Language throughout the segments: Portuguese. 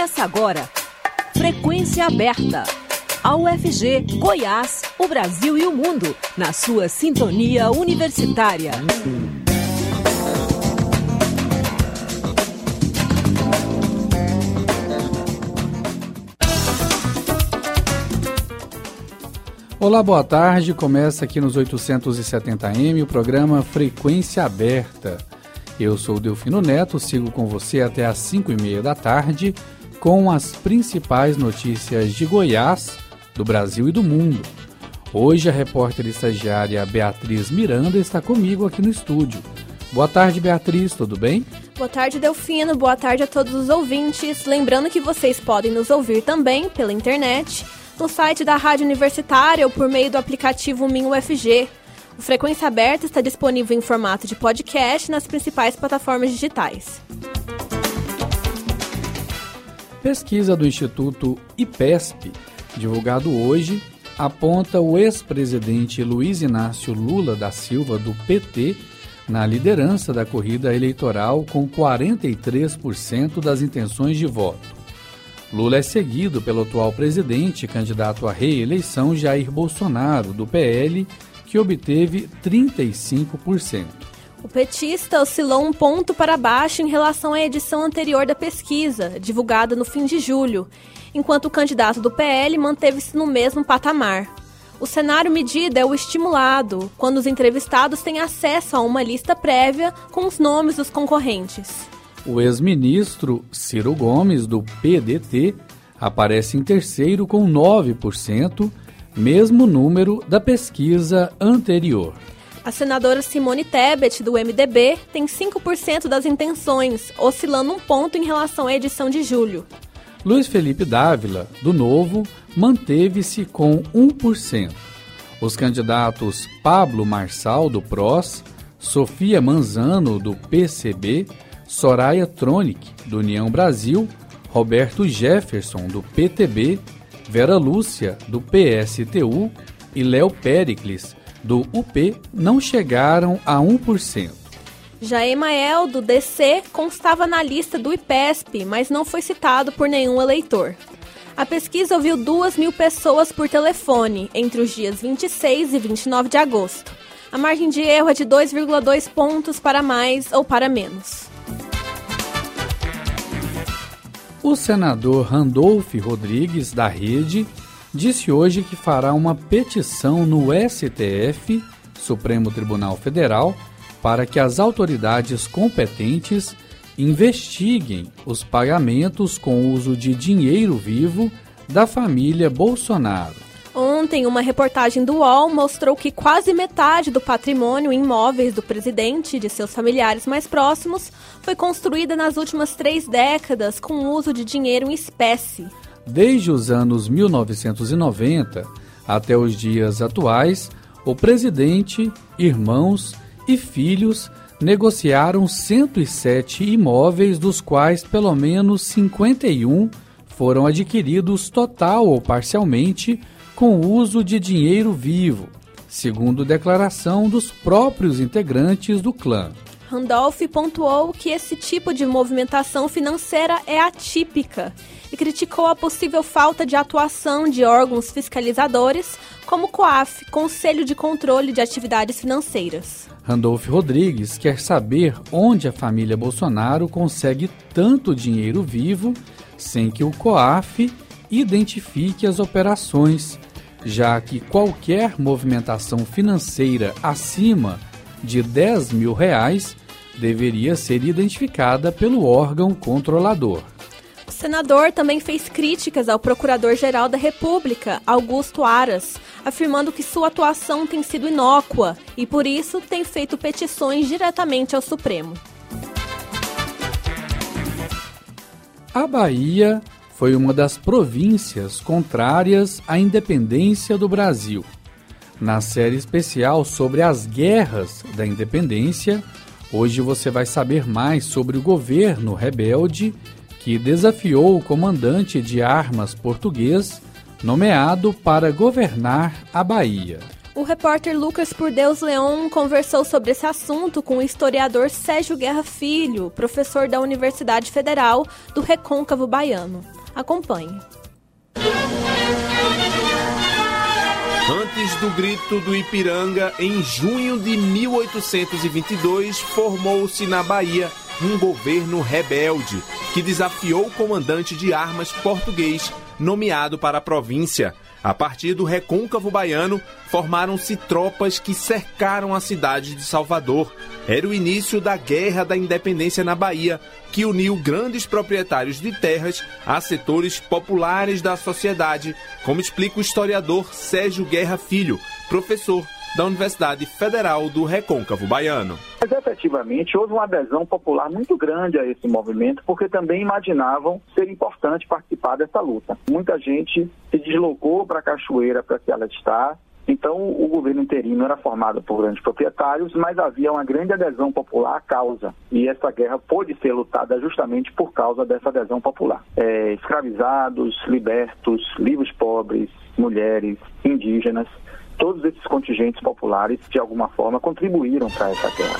Começa agora. Frequência aberta. A UFG, Goiás, o Brasil e o mundo, na sua sintonia universitária. Olá, boa tarde. Começa aqui nos 870M o programa Frequência Aberta. Eu sou o Delfino Neto, sigo com você até às 5 e meia da tarde com as principais notícias de Goiás, do Brasil e do mundo. Hoje a repórter estagiária Beatriz Miranda está comigo aqui no estúdio. Boa tarde, Beatriz, tudo bem? Boa tarde, Delfino. Boa tarde a todos os ouvintes. Lembrando que vocês podem nos ouvir também pela internet, no site da Rádio Universitária ou por meio do aplicativo MinUFG. O Frequência Aberta está disponível em formato de podcast nas principais plataformas digitais. Pesquisa do Instituto IPESP, divulgado hoje, aponta o ex-presidente Luiz Inácio Lula da Silva, do PT, na liderança da corrida eleitoral com 43% das intenções de voto. Lula é seguido pelo atual presidente candidato à reeleição Jair Bolsonaro, do PL, que obteve 35%. O petista oscilou um ponto para baixo em relação à edição anterior da pesquisa, divulgada no fim de julho, enquanto o candidato do PL manteve-se no mesmo patamar. O cenário medido é o estimulado, quando os entrevistados têm acesso a uma lista prévia com os nomes dos concorrentes. O ex-ministro Ciro Gomes, do PDT, aparece em terceiro com 9%, mesmo número da pesquisa anterior. A senadora Simone Tebet, do MDB, tem 5% das intenções, oscilando um ponto em relação à edição de julho. Luiz Felipe Dávila, do Novo, manteve-se com 1%. Os candidatos Pablo Marçal, do PROS, Sofia Manzano, do PCB, Soraya Tronic, do União Brasil, Roberto Jefferson, do PTB, Vera Lúcia, do PSTU e Léo Pericles, do UP, não chegaram a 1%. Já Emael, do DC, constava na lista do IPESP, mas não foi citado por nenhum eleitor. A pesquisa ouviu 2 mil pessoas por telefone entre os dias 26 e 29 de agosto. A margem de erro é de 2,2 pontos para mais ou para menos. O senador Randolph Rodrigues, da Rede, disse hoje que fará uma petição no STF, Supremo Tribunal Federal, para que as autoridades competentes investiguem os pagamentos com uso de dinheiro vivo da família Bolsonaro. Ontem, uma reportagem do UOL mostrou que quase metade do patrimônio imóveis do presidente e de seus familiares mais próximos foi construída nas últimas três décadas com uso de dinheiro em espécie. Desde os anos 1990 até os dias atuais, o presidente, irmãos e filhos negociaram 107 imóveis, dos quais pelo menos 51 foram adquiridos total ou parcialmente com uso de dinheiro vivo, segundo declaração dos próprios integrantes do clã. Randolph pontuou que esse tipo de movimentação financeira é atípica e criticou a possível falta de atuação de órgãos fiscalizadores, como o COAF, Conselho de Controle de Atividades Financeiras. Randolph Rodrigues quer saber onde a família Bolsonaro consegue tanto dinheiro vivo sem que o COAF identifique as operações já que qualquer movimentação financeira acima de 10 mil reais deveria ser identificada pelo órgão controlador. O senador também fez críticas ao Procurador-Geral da República, Augusto Aras, afirmando que sua atuação tem sido inócua e, por isso, tem feito petições diretamente ao Supremo. A Bahia foi uma das províncias contrárias à independência do Brasil. Na série especial sobre as guerras da independência, hoje você vai saber mais sobre o governo rebelde que desafiou o comandante de armas português, nomeado para governar a Bahia. O repórter Lucas Por Deus Leon conversou sobre esse assunto com o historiador Sérgio Guerra Filho, professor da Universidade Federal do Recôncavo Baiano. Acompanhe. Antes do grito do Ipiranga, em junho de 1822, formou-se na Bahia um governo rebelde que desafiou o comandante de armas português nomeado para a província. A partir do recôncavo baiano, formaram-se tropas que cercaram a cidade de Salvador. Era o início da Guerra da Independência na Bahia, que uniu grandes proprietários de terras a setores populares da sociedade, como explica o historiador Sérgio Guerra Filho, professor da Universidade Federal do Recôncavo Baiano. Mas efetivamente houve uma adesão popular muito grande a esse movimento, porque também imaginavam ser importante participar dessa luta. Muita gente se deslocou para a Cachoeira para se alistar. Então, o governo interino era formado por grandes proprietários, mas havia uma grande adesão popular à causa. E essa guerra pôde ser lutada justamente por causa dessa adesão popular. É, escravizados, libertos, livres pobres, mulheres, indígenas todos esses contingentes populares, de alguma forma, contribuíram para essa guerra.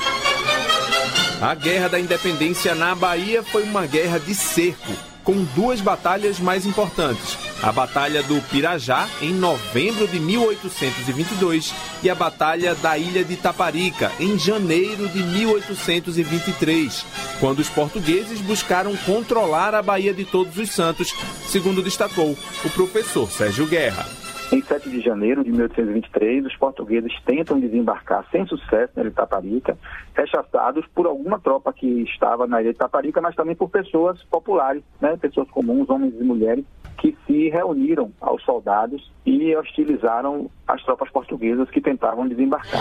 A Guerra da Independência na Bahia foi uma guerra de cerco, com duas batalhas mais importantes. A Batalha do Pirajá, em novembro de 1822, e a Batalha da Ilha de Taparica, em janeiro de 1823, quando os portugueses buscaram controlar a Baía de Todos os Santos, segundo destacou o professor Sérgio Guerra. Em 7 de janeiro de 1823, os portugueses tentam desembarcar sem sucesso na ilha de Taparica, rechaçados por alguma tropa que estava na ilha de Taparica, mas também por pessoas populares, né, pessoas comuns, homens e mulheres, que se reuniram aos soldados e hostilizaram as tropas portuguesas que tentavam desembarcar.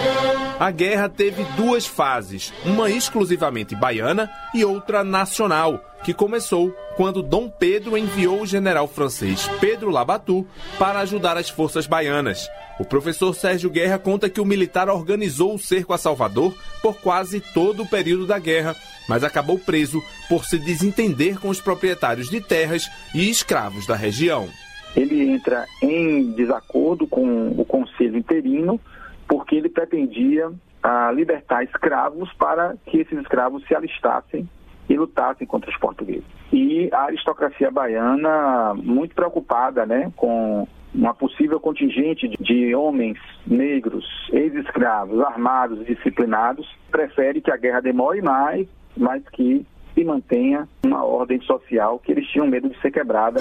A guerra teve duas fases, uma exclusivamente baiana e outra nacional, que começou quando Dom Pedro enviou o general francês Pedro Labatu para ajudar as forças baianas. O professor Sérgio Guerra conta que o militar organizou o cerco a Salvador por quase todo o período da guerra, mas acabou preso por se desentender com os proprietários de terras e escravos da região. Ele entra em desacordo com o conselho interino porque ele pretendia ah, libertar escravos para que esses escravos se alistassem e lutassem contra os portugueses. E a aristocracia baiana, muito preocupada né, com uma possível contingente de homens negros, ex-escravos, armados e disciplinados, prefere que a guerra demore mais, mas que se mantenha uma ordem social que eles tinham medo de ser quebrada.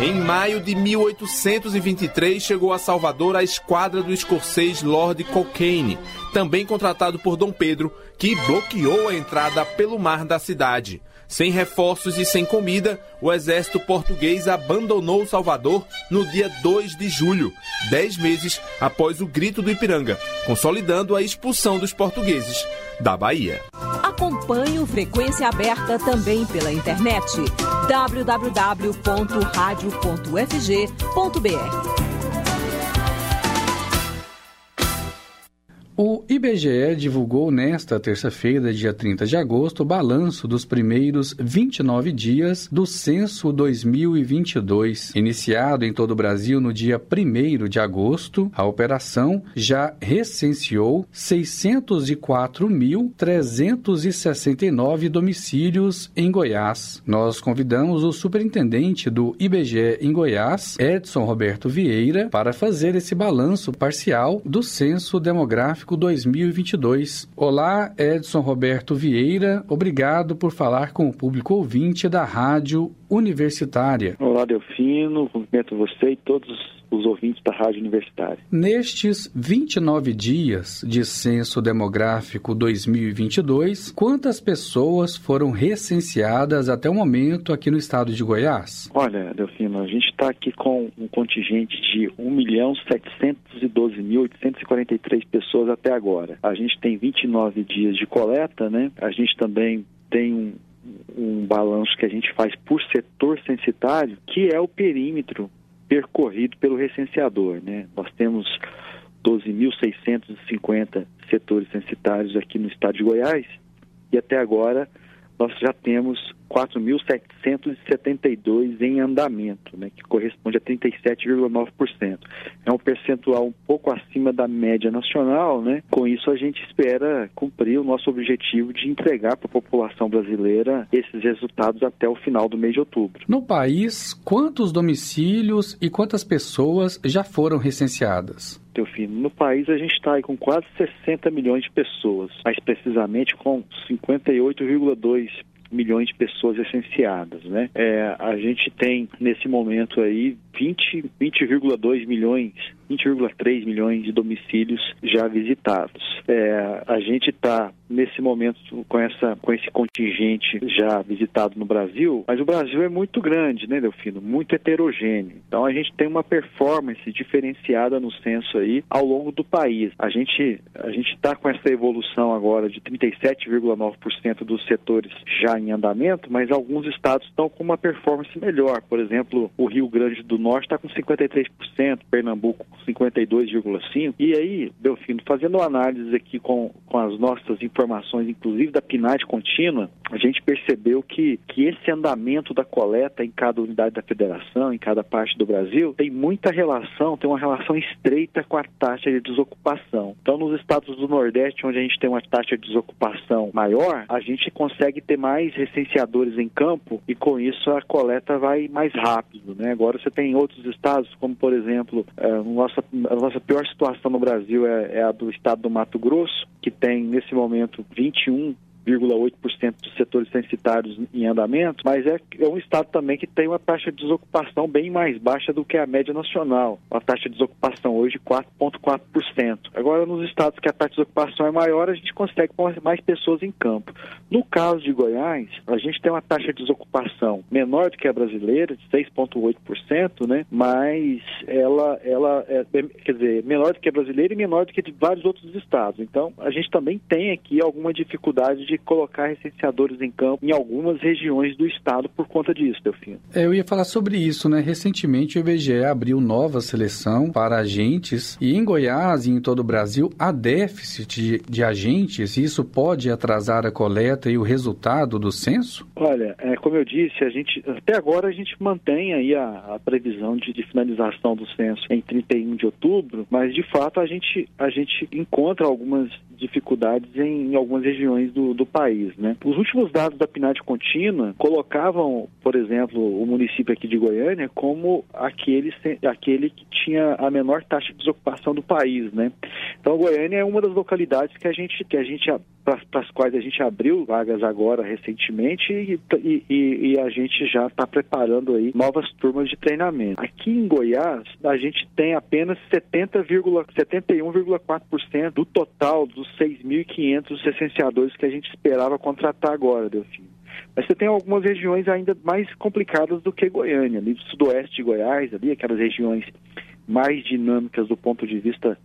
Em maio de 1823, chegou a Salvador a esquadra do escocês Lord Cochrane, também contratado por Dom Pedro, que bloqueou a entrada pelo mar da cidade. Sem reforços e sem comida, o exército português abandonou Salvador no dia 2 de julho, dez meses após o grito do Ipiranga, consolidando a expulsão dos portugueses da Bahia. Acompanhe o Frequência Aberta também pela internet www.radio.fg.br. O IBGE divulgou nesta terça-feira, dia 30 de agosto, o balanço dos primeiros 29 dias do censo 2022. Iniciado em todo o Brasil no dia 1 de agosto, a operação já recenseou 604.369 domicílios em Goiás. Nós convidamos o superintendente do IBGE em Goiás, Edson Roberto Vieira, para fazer esse balanço parcial do censo demográfico 2022. Olá, Edson Roberto Vieira, obrigado por falar com o público ouvinte da Rádio Universitária. Olá, Delfino, cumprimento você e todos os ouvintes da Rádio Universitária. Nestes 29 dias de censo demográfico 2022, quantas pessoas foram recenseadas até o momento aqui no estado de Goiás? Olha, Delfino, a gente está aqui com um contingente de 1.712.843 pessoas até agora. A gente tem 29 dias de coleta, né? A gente também tem um, um balanço que a gente faz por setor censitário, que é o perímetro percorrido pelo recenseador. Né? Nós temos 12.650 setores censitários aqui no estado de Goiás e até agora nós já temos 4.772 em andamento, né, que corresponde a 37,9%. É um percentual um pouco acima da média nacional, né? Com isso a gente espera cumprir o nosso objetivo de entregar para a população brasileira esses resultados até o final do mês de outubro. No país, quantos domicílios e quantas pessoas já foram recenseadas? Teofino, no país a gente está com quase 60 milhões de pessoas, mais precisamente com 58,2 milhões de pessoas licenciadas, né? É, a gente tem nesse momento aí 20,2 20, milhões 20,3 milhões de domicílios já visitados. É, a gente está nesse momento com essa com esse contingente já visitado no Brasil, mas o Brasil é muito grande, né, Delfino? Muito heterogêneo. Então a gente tem uma performance diferenciada no censo aí ao longo do país. A gente a gente está com essa evolução agora de 37,9% dos setores já em andamento, mas alguns estados estão com uma performance melhor. Por exemplo, o Rio Grande do Norte está com 53%, Pernambuco com 52,5%. E aí, Delfino, fazendo uma análise aqui com, com as nossas informações, inclusive da PNAD contínua, a gente percebeu que, que esse andamento da coleta em cada unidade da federação, em cada parte do Brasil, tem muita relação, tem uma relação estreita com a taxa de desocupação. Então, nos estados do Nordeste, onde a gente tem uma taxa de desocupação maior, a gente consegue ter mais recenseadores em campo e com isso a coleta vai mais rápido. Né? Agora você tem outros estados, como por exemplo, é, nossa, a nossa pior situação no Brasil é, é a do estado do Mato Grosso, que tem nesse momento 21 0,8% dos setores censitários em andamento, mas é, é, um estado também que tem uma taxa de desocupação bem mais baixa do que a média nacional. A taxa de desocupação hoje 4,4%. Agora, nos estados que a taxa de desocupação é maior, a gente consegue mais pessoas em campo. No caso de Goiás, a gente tem uma taxa de desocupação menor do que a brasileira, de 6,8%, né? mas ela, ela é, quer dizer, menor do que a brasileira e menor do que de vários outros estados. Então, a gente também tem aqui alguma dificuldade de de colocar recenseadores em campo em algumas regiões do estado por conta disso, Delfino. É, eu ia falar sobre isso, né? Recentemente o IBGE abriu nova seleção para agentes e em Goiás e em todo o Brasil há déficit de, de agentes e isso pode atrasar a coleta e o resultado do censo? Olha, é, como eu disse, a gente até agora a gente mantém aí a, a previsão de, de finalização do censo em 31 de outubro, mas de fato a gente, a gente encontra algumas dificuldades em, em algumas regiões do, do país. Né? Os últimos dados da PNAD contínua colocavam, por exemplo, o município aqui de Goiânia como aquele, aquele que tinha a menor taxa de desocupação do país. Né? Então, Goiânia é uma das localidades que a gente, que a gente para as quais a gente abriu vagas agora recentemente e, e, e a gente já está preparando aí novas turmas de treinamento. Aqui em Goiás, a gente tem apenas 71,4% do total dos 6.500 licenciadores que a gente esperava contratar agora, Delfim. Mas você tem algumas regiões ainda mais complicadas do que Goiânia, ali do sudoeste de Goiás, ali, aquelas regiões mais dinâmicas do ponto de vista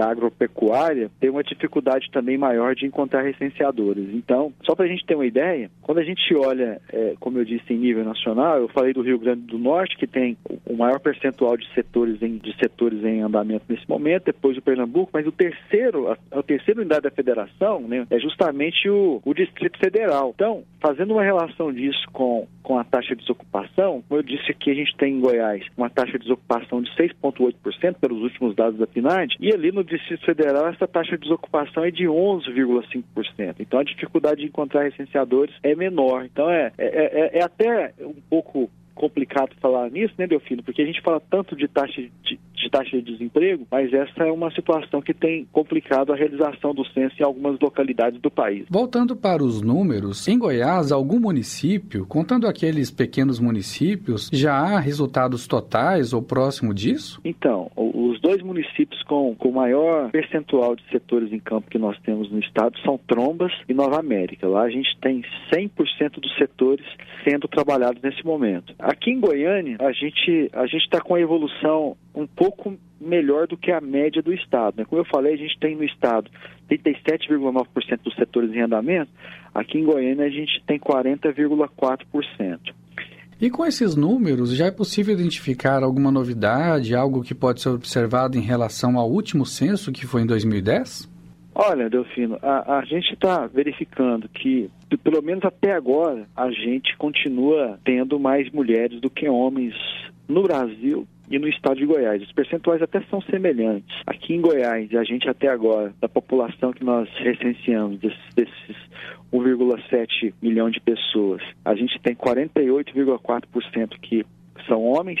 da agropecuária tem uma dificuldade também maior de encontrar recenseadores. Então, só para a gente ter uma ideia, quando a gente olha, é, como eu disse, em nível nacional, eu falei do Rio Grande do Norte, que tem o maior percentual de setores em, de setores em andamento nesse momento, depois o Pernambuco, mas o terceiro, a, a terceira unidade da federação né, é justamente o, o Distrito Federal. Então, fazendo uma relação disso com, com a taxa de desocupação, como eu disse aqui, a gente tem em Goiás uma taxa de desocupação de 6,8% pelos últimos dados da PNAD, e ali no Distrito Federal, essa taxa de desocupação é de 11,5%. Então, a dificuldade de encontrar recenseadores é menor. Então, é, é, é, é até um pouco complicado falar nisso, né, Delfino? Porque a gente fala tanto de taxa de, de, taxa de desemprego, mas essa é uma situação que tem complicado a realização do censo em algumas localidades do país. Voltando para os números, em Goiás, algum município, contando aqueles pequenos municípios, já há resultados totais ou próximo disso? Então, os dois municípios com, com maior percentual de setores em campo que nós temos no estado são Trombas e Nova América. Lá a gente tem 100% dos setores sendo trabalhados nesse momento. Aqui em Goiânia, a gente a está com a evolução um pouco melhor do que a média do estado. Né? Como eu falei, a gente tem no estado 37,9% dos setores em andamento. Aqui em Goiânia a gente tem 40,4%. E com esses números, já é possível identificar alguma novidade, algo que pode ser observado em relação ao último censo, que foi em 2010? Olha, Delfino, a, a gente está verificando que, pelo menos até agora, a gente continua tendo mais mulheres do que homens no Brasil e no estado de Goiás. Os percentuais até são semelhantes. Aqui em Goiás, a gente até agora, da população que nós recenseamos, desses, desses 1,7 milhão de pessoas, a gente tem 48,4% que são homens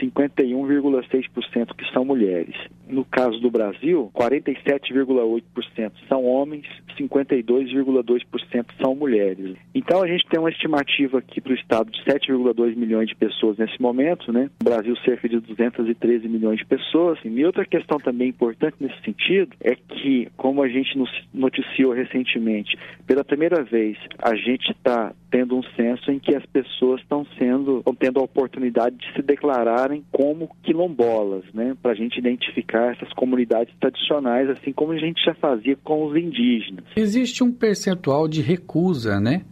51,6% que são mulheres. No caso do Brasil, 47,8% são homens, 52,2% são mulheres. Então a gente tem uma estimativa aqui para o estado de 7,2 milhões de pessoas nesse momento, né? No Brasil cerca de 213 milhões de pessoas. E outra questão também importante nesse sentido é que, como a gente noticiou recentemente, pela primeira vez a gente está tendo um censo em que as pessoas estão sendo, estão tendo a oportunidade de se declararem como quilombolas, né? Para a gente identificar essas comunidades tradicionais, assim como a gente já fazia com os indígenas. Existe um percentual de recusa, né?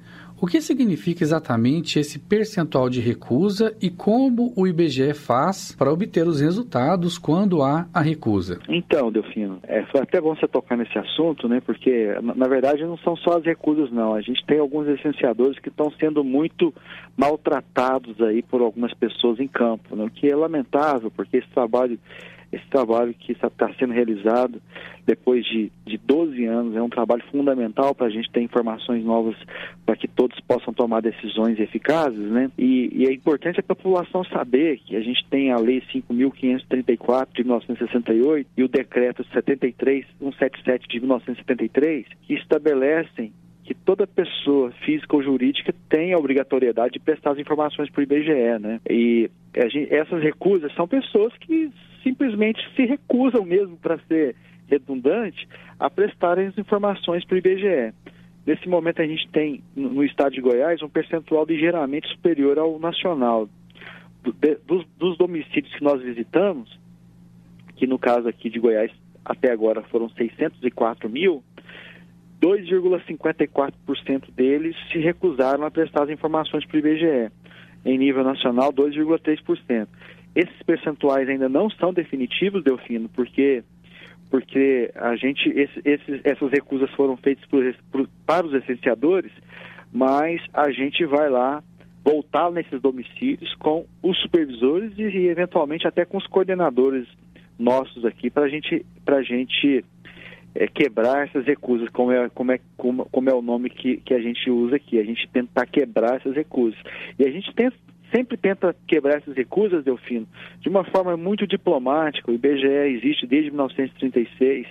O que significa exatamente esse percentual de recusa e como o IBGE faz para obter os resultados quando há a recusa? Então, Delfino, é, foi até bom você tocar nesse assunto, né? Porque, na, na verdade, não são só as recusas, não. A gente tem alguns licenciadores que estão sendo muito maltratados aí por algumas pessoas em campo, né? o que é lamentável, porque esse trabalho esse trabalho que está sendo realizado depois de, de 12 anos é um trabalho fundamental para a gente ter informações novas para que todos possam tomar decisões eficazes, né? E, e é importante a população saber que a gente tem a Lei 5.534 de 1968 e o Decreto 73, 177 de 1973, que estabelecem que toda pessoa física ou jurídica tem a obrigatoriedade de prestar as informações para o IBGE, né? E gente, essas recusas são pessoas que simplesmente se recusam mesmo, para ser redundante, a prestarem as informações para o IBGE. Nesse momento a gente tem no estado de Goiás um percentual ligeiramente superior ao nacional. dos, dos domicílios que nós visitamos, que no caso aqui de Goiás até agora foram 604 mil, 2,54% deles se recusaram a prestar as informações para o IBGE. Em nível nacional, 2,3%. Esses percentuais ainda não são definitivos, Delfino, porque porque a gente esse, esses, essas recusas foram feitas por, por, para os licenciadores, mas a gente vai lá voltar nesses domicílios com os supervisores e, e eventualmente até com os coordenadores nossos aqui para gente, a gente é, quebrar essas recusas, como é, como é, como, como é o nome que, que a gente usa aqui, a gente tentar quebrar essas recusas. E a gente tem, sempre tenta quebrar essas recusas, Delfino, de uma forma muito diplomática. O IBGE existe desde 1936,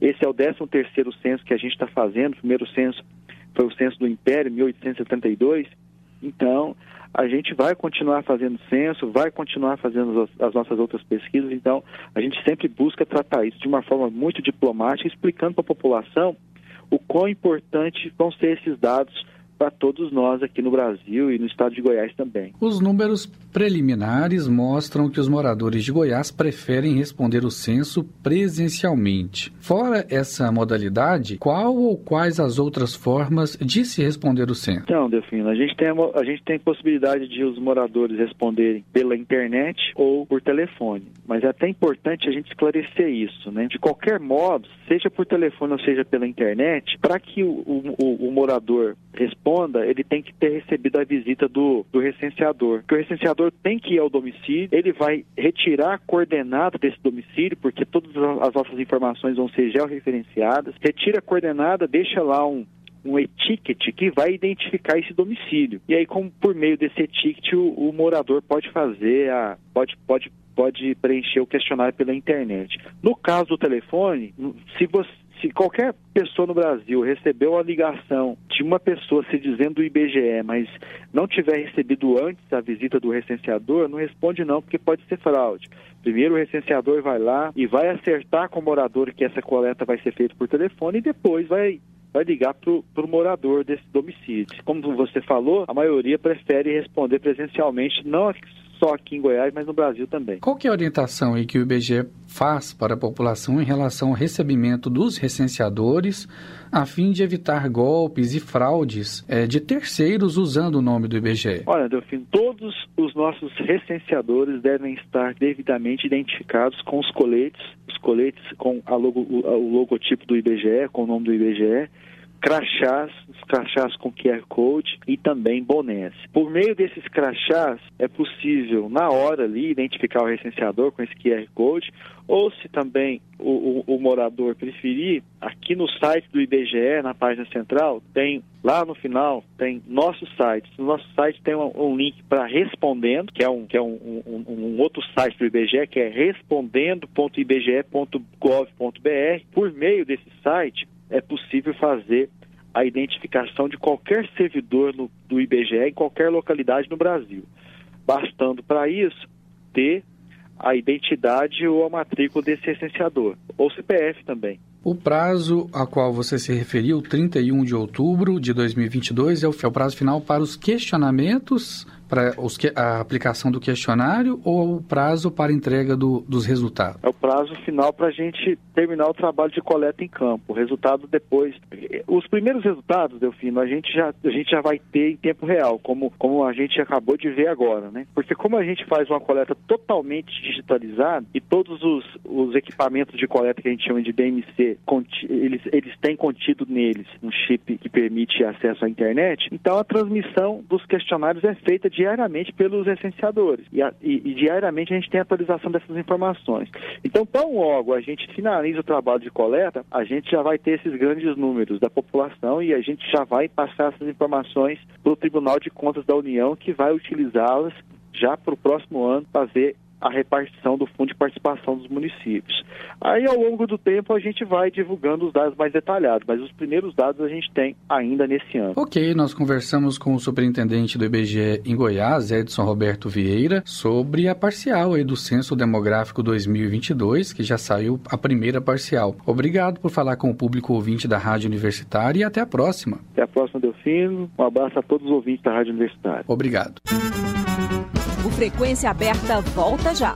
esse é o 13 terceiro censo que a gente está fazendo, o primeiro censo foi o censo do Império, 1872, então a gente vai continuar fazendo censo, vai continuar fazendo as, as, nossas outras pesquisas, então a gente sempre busca tratar isso de uma forma muito diplomática, explicando para a população o quão importante vão ser esses dados para todos nós aqui no Brasil e no estado de Goiás também. Os números preliminares mostram que os moradores de Goiás preferem responder o censo presencialmente. Fora essa modalidade, qual ou quais as outras formas de se responder o censo? Então, Delfino, a gente tem a, a gente tem possibilidade de os moradores responderem pela internet ou por telefone, mas é até importante a gente esclarecer isso, né? De qualquer modo, seja por telefone ou seja pela internet, para que o, o, o morador responda ele tem que ter recebido a visita do, do recenseador. O recenseador tem que ir ao domicílio, ele vai retirar a coordenada desse domicílio, porque todas as nossas informações vão ser georreferenciadas, retira a coordenada, deixa lá um, um etiquete que vai identificar esse domicílio. E aí, como por meio desse etiquete, o, o, morador pode fazer a. pode, pode, pode preencher o questionário pela internet. No caso do telefone, se você se qualquer pessoa no Brasil recebeu a ligação de uma pessoa se dizendo do IBGE, mas não tiver recebido antes a visita do recenseador, não responde não, porque pode ser fraude. Primeiro o recenseador vai lá e vai acertar com o morador que essa coleta vai ser feita por telefone e depois vai vai ligar para o morador desse domicílio. Como você falou, a maioria prefere responder presencialmente, não só aqui em Goiás, mas no Brasil também. Qual que é a orientação aí que o IBGE faz para a população em relação ao recebimento dos recenseadores, a fim de evitar golpes e fraudes é, de terceiros usando o nome do IBGE? Olha, Delfim, todos os nossos recenseadores devem estar devidamente identificados com os coletes, os coletes com logo, o logotipo do IBGE, com o nome do IBGE, crachás, os crachás com QR Code e também bonés. Por meio desses crachás, é possível, na hora ali, identificar o recenseador com esse QR Code, ou se também o, o, o morador preferir, aqui no site do IBGE, na página central, tem lá no final, tem nosso site. No nosso site tem um, um link para Respondendo, que é, um, que é um, um, um outro site do IBGE, que é respondendo.ibge.gov.br. Por meio desse site, é possível fazer a identificação de qualquer servidor no, do IBGE em qualquer localidade no Brasil, bastando para isso ter a identidade ou a matrícula desse recenseador, ou CPF também. O prazo a qual você se referiu, 31 de outubro de 2022, é é o prazo final para os questionamentos para a aplicação do questionário ou o prazo para entrega do, dos resultados? É o prazo final para a gente terminar o trabalho de coleta em campo. O resultado depois. Os primeiros resultados, Delfino, a gente já, a gente já vai ter em tempo real, como, como a gente acabou de ver agora, né? Porque como a gente faz uma coleta totalmente digitalizada e todos os, os equipamentos de coleta que a gente chama de DMC, eles, eles têm contido neles um chip que permite acesso à internet, então a transmissão dos questionários é feita de diariamente pelos licenciadores. E, e, e, diariamente a gente tem atualização dessas informações. Então, tão logo a gente finaliza o trabalho de coleta, a gente já vai ter esses grandes números da população e a gente já vai passar essas informações para o Tribunal de Contas da União, que vai utilizá-las já para o próximo ano fazer a repartição do fundo de participação dos municípios. Aí, ao longo do tempo, a gente vai divulgando os dados mais detalhados, mas os primeiros dados a gente tem ainda nesse ano. Ok, nós conversamos com o superintendente do IBGE em Goiás, Edson Roberto Vieira, sobre a parcial aí do Censo Demográfico 2022, que já saiu a primeira parcial. Obrigado por falar com o público ouvinte da Rádio Universitária e até a próxima. Até a próxima, Delfino. Um abraço a todos os ouvintes da Rádio Universitária. Obrigado. O Frequência Aberta volta já.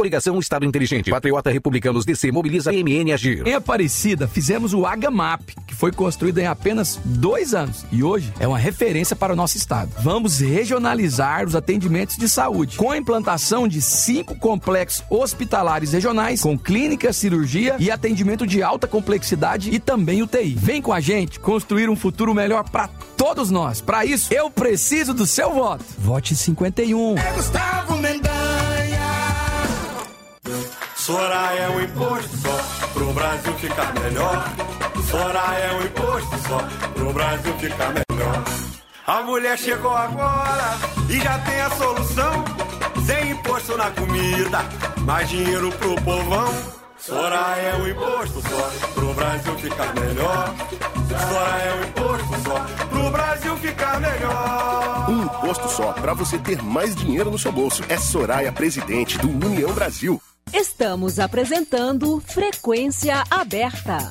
Coligação Estado Inteligente. Patriota Republicanos DC mobiliza MN Agir. Em Aparecida, fizemos o AGAMAP, que foi construído em apenas dois anos e hoje é uma referência para o nosso estado. Vamos regionalizar os atendimentos de saúde, com a implantação de cinco complexos hospitalares regionais, com clínica, cirurgia e atendimento de alta complexidade e também UTI. Vem com a gente construir um futuro melhor para todos nós. Para isso, eu preciso do seu voto. Vote 51. É Gustavo Mendanha. Soraya é um imposto só, pro Brasil ficar melhor. Soraya é um imposto só, pro Brasil ficar melhor. A mulher chegou agora e já tem a solução. Sem imposto na comida, mais dinheiro pro povão. Soraya é um imposto só, pro Brasil ficar melhor. Soraya é um imposto só, pro Brasil ficar melhor. Um imposto só, para você ter mais dinheiro no seu bolso. É Soraya, presidente do União Brasil. Estamos apresentando Frequência Aberta.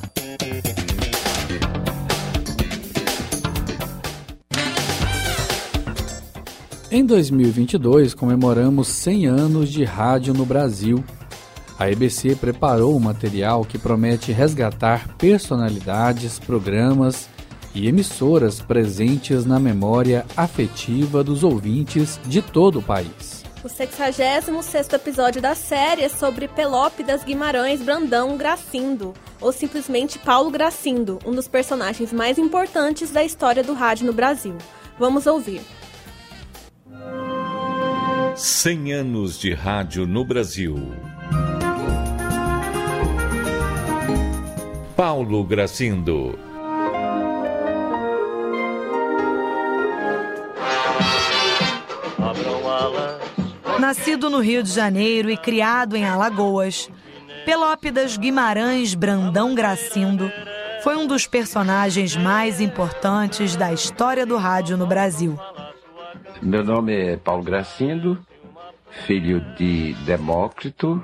Em 2022, comemoramos 100 anos de rádio no Brasil. A EBC preparou um material que promete resgatar personalidades, programas e emissoras presentes na memória afetiva dos ouvintes de todo o país. O 66 episódio da série é sobre Pelópidas Guimarães Brandão Gracindo, ou simplesmente Paulo Gracindo, um dos personagens mais importantes da história do rádio no Brasil. Vamos ouvir. 100 anos de rádio no Brasil. Paulo Gracindo. Nascido no Rio de Janeiro e criado em Alagoas, Pelópidas Guimarães Brandão Gracindo foi um dos personagens mais importantes da história do rádio no Brasil. Meu nome é Paulo Gracindo, filho de Demócrito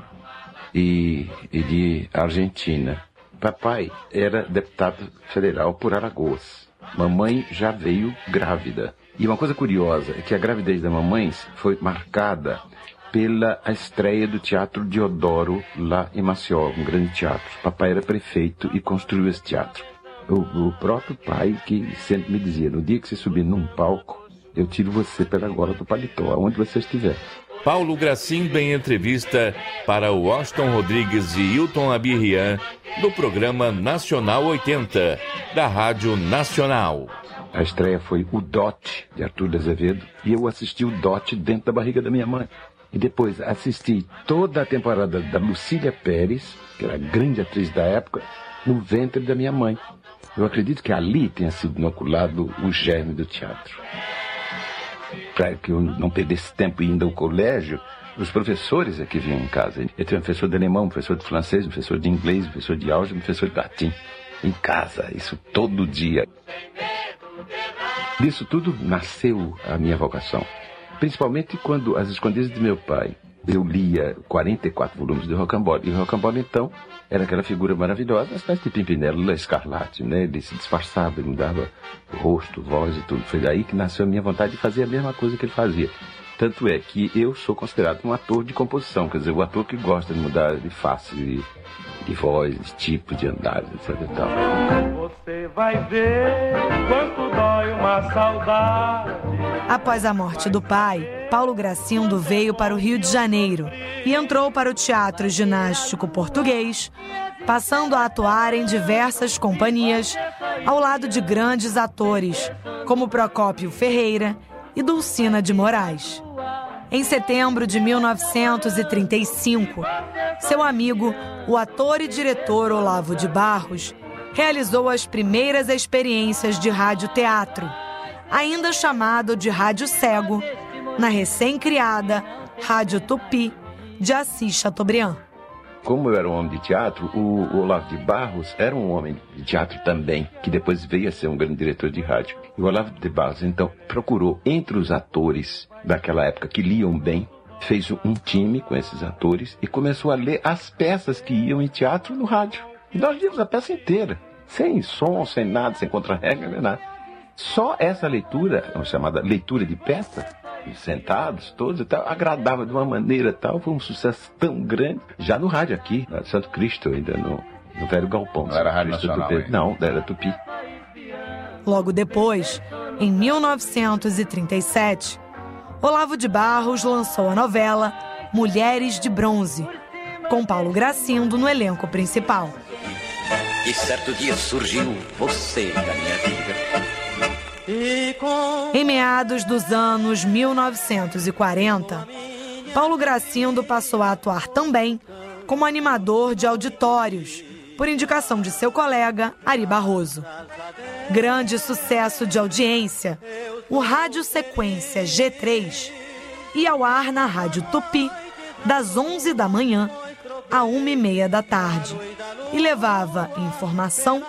e, e de Argentina. Papai era deputado federal por Alagoas. Mamãe já veio grávida. E uma coisa curiosa é que a gravidez da mamãe foi marcada pela estreia do Teatro Diodoro lá em Maceió, um grande teatro. Papai era prefeito e construiu esse teatro. O, o próprio pai que sempre me dizia, no dia que você subir num palco, eu tiro você pela gola do paletó, aonde você estiver. Paulo Gracindo em entrevista para o Washington Rodrigues e Hilton Abirrian do programa Nacional 80, da Rádio Nacional. A estreia foi O Dote, de Arthur de Azevedo, e eu assisti o Dote dentro da barriga da minha mãe. E depois assisti toda a temporada da Lucília Pérez, que era a grande atriz da época, no ventre da minha mãe. Eu acredito que ali tenha sido inoculado o germe do teatro. Para que eu não perdesse tempo indo ao colégio, os professores que vinham em casa. Eu tinha um professor de alemão, um professor de francês, um professor de inglês, um professor de álgebra, um professor de latim. Em casa, isso todo dia. Disso tudo nasceu a minha vocação. Principalmente quando, às escondidas de meu pai, eu lia 44 volumes de Rocambole. E Rocambole, então, era aquela figura maravilhosa, uma espécie de Pimpinela Escarlate, né? Ele se disfarçava, ele mudava rosto, voz e tudo. Foi daí que nasceu a minha vontade de fazer a mesma coisa que ele fazia. Tanto é que eu sou considerado um ator de composição, quer dizer, o ator que gosta de mudar de face, de, de voz, de tipo, de andar, etc e tal. Você vai ver quanto dói uma saudade. Após a morte do pai, Paulo Gracindo veio para o Rio de Janeiro e entrou para o Teatro Ginástico Português, passando a atuar em diversas companhias, ao lado de grandes atores, como Procópio Ferreira e Dulcina de Moraes. Em setembro de 1935, seu amigo, o ator e diretor Olavo de Barros, realizou as primeiras experiências de rádio-teatro, ainda chamado de rádio cego, na recém-criada Rádio Tupi de Assis Chateaubriand. Como eu era um homem de teatro, o Olavo de Barros era um homem de teatro também, que depois veio a ser um grande diretor de rádio. E o Olavo de Barros, então, procurou entre os atores daquela época que liam bem, fez um time com esses atores e começou a ler as peças que iam em teatro no rádio. E nós líamos a peça inteira, sem som, sem nada, sem contra-regra, nada. Só essa leitura, chamada leitura de peça, sentados todos e tal, agradava de uma maneira tal, foi um sucesso tão grande, já no rádio aqui, na Santo Cristo, ainda no, no Velho Galpão. Não era Rádio Cristo Nacional, Tupi. Não, era Tupi. Logo depois, em 1937, Olavo de Barros lançou a novela Mulheres de Bronze, com Paulo Gracindo no elenco principal. E certo dia surgiu você da minha vida. Em meados dos anos 1940, Paulo Gracindo passou a atuar também como animador de auditórios, por indicação de seu colega Ari Barroso. Grande sucesso de audiência, o Rádio Sequência G3 ia ao ar na Rádio Tupi, das 11 da manhã à 1 e meia da tarde, e levava informação,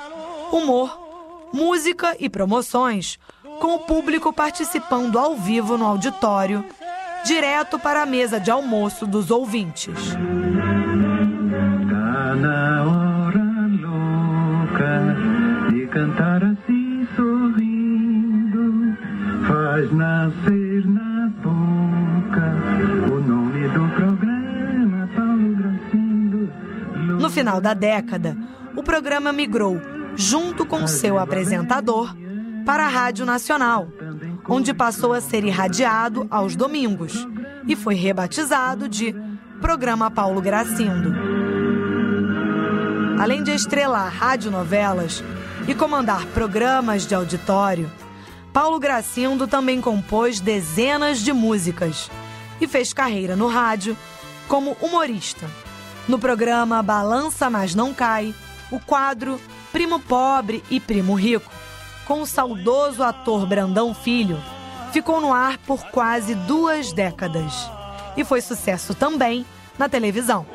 humor, música e promoções, com o público participando ao vivo no auditório, direto para a mesa de almoço dos ouvintes. Tá na hora louca de cantar assim sorrindo, faz nascer na boca o nome do programa Paulo Gracindo. No final da década, o programa migrou, junto com seu apresentador, para a Rádio Nacional, onde passou a ser irradiado aos domingos e foi rebatizado de Programa Paulo Gracindo. Além de estrelar radionovelas e comandar programas de auditório, Paulo Gracindo também compôs dezenas de músicas e fez carreira no rádio como humorista. No programa Balança Mas Não Cai, o quadro Primo Pobre e Primo Rico, com o saudoso ator Brandão Filho, ficou no ar por quase duas décadas. E foi sucesso também na televisão.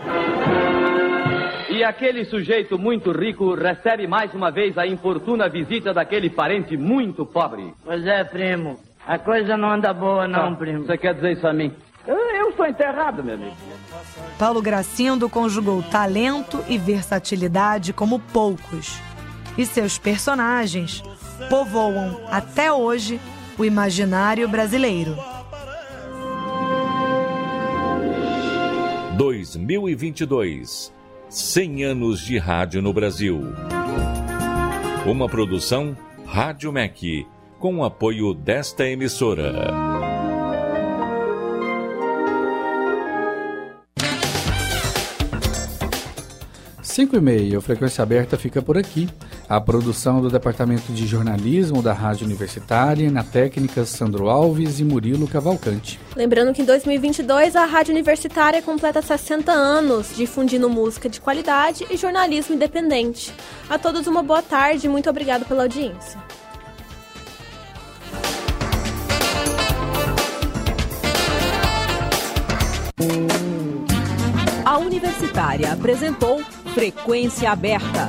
E aquele sujeito muito rico recebe mais uma vez a importuna visita daquele parente muito pobre. Pois é, primo. A coisa não anda boa, não, Ah, primo. Você quer dizer isso a mim? Eu, eu estou enterrado, meu amigo. Paulo Gracindo conjugou talento e versatilidade como poucos. E seus personagens povoam até hoje o imaginário brasileiro. 2022 100 anos de rádio no Brasil. Uma produção Rádio MEC, com o apoio desta emissora. Cinco e meia, Frequência Aberta fica por aqui. A produção do Departamento de Jornalismo da Rádio Universitária, na técnica Sandro Alves e Murilo Cavalcante. Lembrando que em 2022 a Rádio Universitária completa 60 anos, difundindo música de qualidade e jornalismo independente. A todos uma boa tarde e muito obrigado pela audiência. A Universitária apresentou Frequência Aberta.